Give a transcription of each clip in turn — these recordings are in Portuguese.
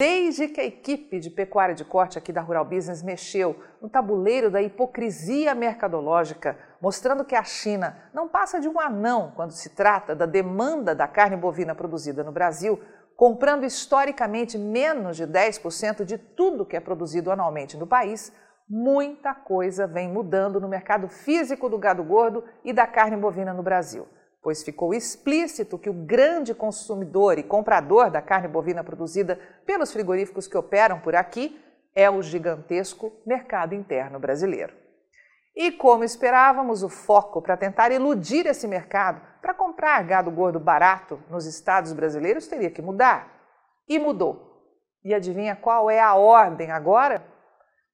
Desde que a equipe de pecuária de corte aqui da Rural Business mexeu no tabuleiro da hipocrisia mercadológica, mostrando que a China não passa de um anão quando se trata da demanda da carne bovina produzida no Brasil, comprando historicamente menos de 10% de tudo que é produzido anualmente no país, muita coisa vem mudando no mercado físico do gado gordo e da carne bovina no Brasil pois ficou explícito que o grande consumidor e comprador da carne bovina produzida pelos frigoríficos que operam por aqui é o gigantesco mercado interno brasileiro. E como esperávamos, o foco para tentar iludir esse mercado para comprar gado gordo barato nos estados brasileiros teria que mudar. E mudou. E adivinha qual é a ordem agora?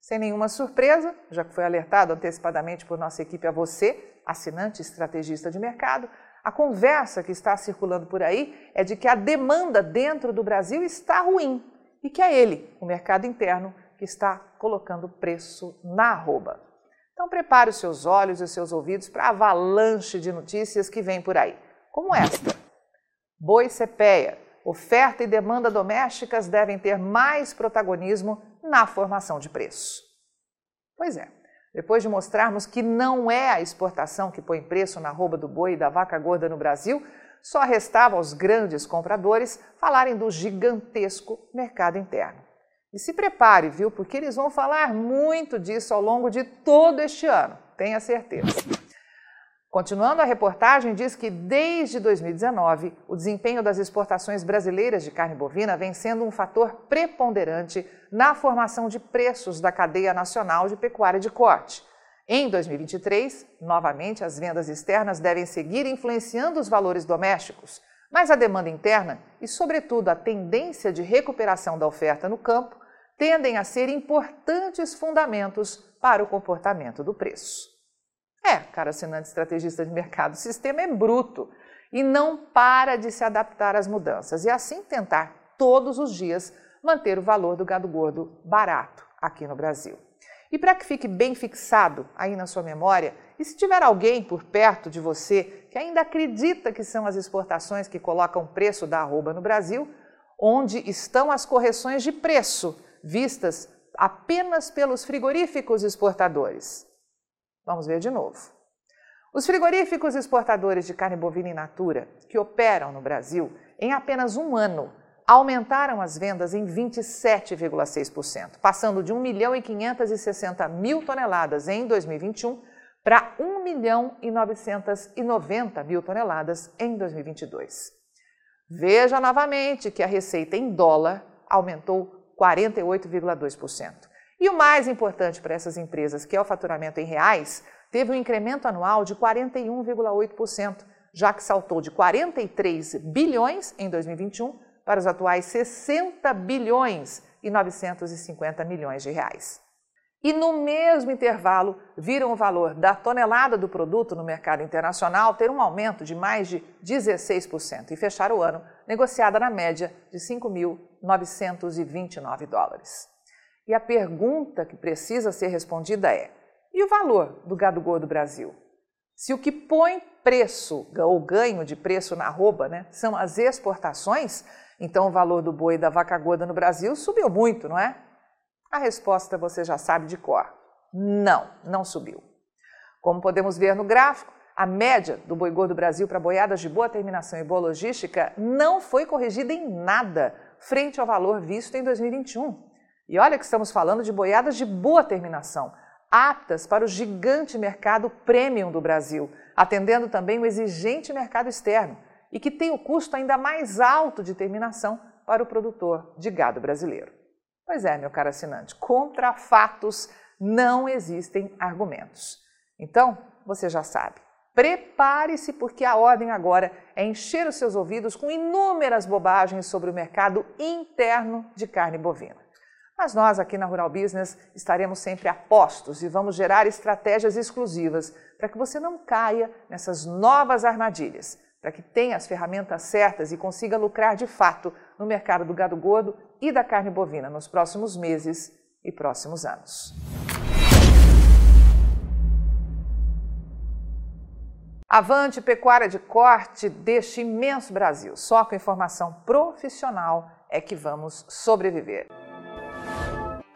Sem nenhuma surpresa, já que foi alertado antecipadamente por nossa equipe a você, assinante estrategista de mercado, a conversa que está circulando por aí é de que a demanda dentro do Brasil está ruim e que é ele, o mercado interno, que está colocando preço na arroba. Então prepare os seus olhos e os seus ouvidos para a avalanche de notícias que vem por aí, como esta. Boi Cepeia, oferta e demanda domésticas devem ter mais protagonismo na formação de preço. Pois é, depois de mostrarmos que não é a exportação que põe preço na rouba do boi e da vaca gorda no Brasil, só restava aos grandes compradores falarem do gigantesco mercado interno. E se prepare, viu? Porque eles vão falar muito disso ao longo de todo este ano, tenha certeza. Continuando a reportagem, diz que desde 2019, o desempenho das exportações brasileiras de carne bovina vem sendo um fator preponderante na formação de preços da cadeia nacional de pecuária de corte. Em 2023, novamente, as vendas externas devem seguir influenciando os valores domésticos, mas a demanda interna e, sobretudo, a tendência de recuperação da oferta no campo tendem a ser importantes fundamentos para o comportamento do preço. É, cara assinante estrategista de mercado, o sistema é bruto e não para de se adaptar às mudanças e assim tentar todos os dias manter o valor do gado gordo barato aqui no Brasil. E para que fique bem fixado aí na sua memória, e se tiver alguém por perto de você que ainda acredita que são as exportações que colocam o preço da arroba no Brasil, onde estão as correções de preço vistas apenas pelos frigoríficos exportadores? Vamos ver de novo. Os frigoríficos exportadores de carne bovina in natura, que operam no Brasil, em apenas um ano, aumentaram as vendas em 27,6%, passando de 1 milhão e 560 mil toneladas em 2021 para 1 milhão e 990 mil toneladas em 2022. Veja novamente que a receita em dólar aumentou 48,2%. E o mais importante para essas empresas, que é o faturamento em reais, teve um incremento anual de 41,8%, já que saltou de 43 bilhões em 2021 para os atuais 60 bilhões e 950 milhões de reais. E no mesmo intervalo, viram o valor da tonelada do produto no mercado internacional ter um aumento de mais de 16% e fechar o ano negociada na média de 5.929 dólares. E a pergunta que precisa ser respondida é: e o valor do gado gordo Brasil? Se o que põe preço ou ganho de preço na arroba né, são as exportações, então o valor do boi e da vaca gorda no Brasil subiu muito, não é? A resposta você já sabe de cor. Não, não subiu. Como podemos ver no gráfico, a média do boi gordo Brasil para boiadas de boa terminação e boa logística não foi corrigida em nada frente ao valor visto em 2021. E olha que estamos falando de boiadas de boa terminação, aptas para o gigante mercado premium do Brasil, atendendo também o exigente mercado externo e que tem o custo ainda mais alto de terminação para o produtor de gado brasileiro. Pois é, meu caro assinante, contra fatos não existem argumentos. Então, você já sabe, prepare-se porque a ordem agora é encher os seus ouvidos com inúmeras bobagens sobre o mercado interno de carne bovina. Mas nós aqui na Rural Business estaremos sempre a postos e vamos gerar estratégias exclusivas para que você não caia nessas novas armadilhas, para que tenha as ferramentas certas e consiga lucrar de fato no mercado do gado gordo e da carne bovina nos próximos meses e próximos anos. Avante Pecuária de Corte deste imenso Brasil, só com informação profissional é que vamos sobreviver.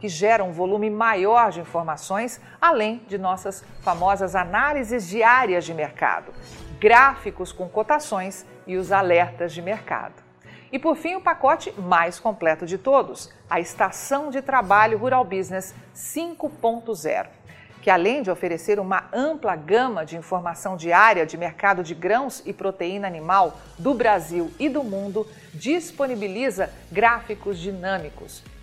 que gera um volume maior de informações, além de nossas famosas análises diárias de mercado gráficos com cotações e os alertas de mercado. E por fim, o pacote mais completo de todos, a Estação de Trabalho Rural Business 5.0, que além de oferecer uma ampla gama de informação diária de mercado de grãos e proteína animal do Brasil e do mundo, disponibiliza gráficos dinâmicos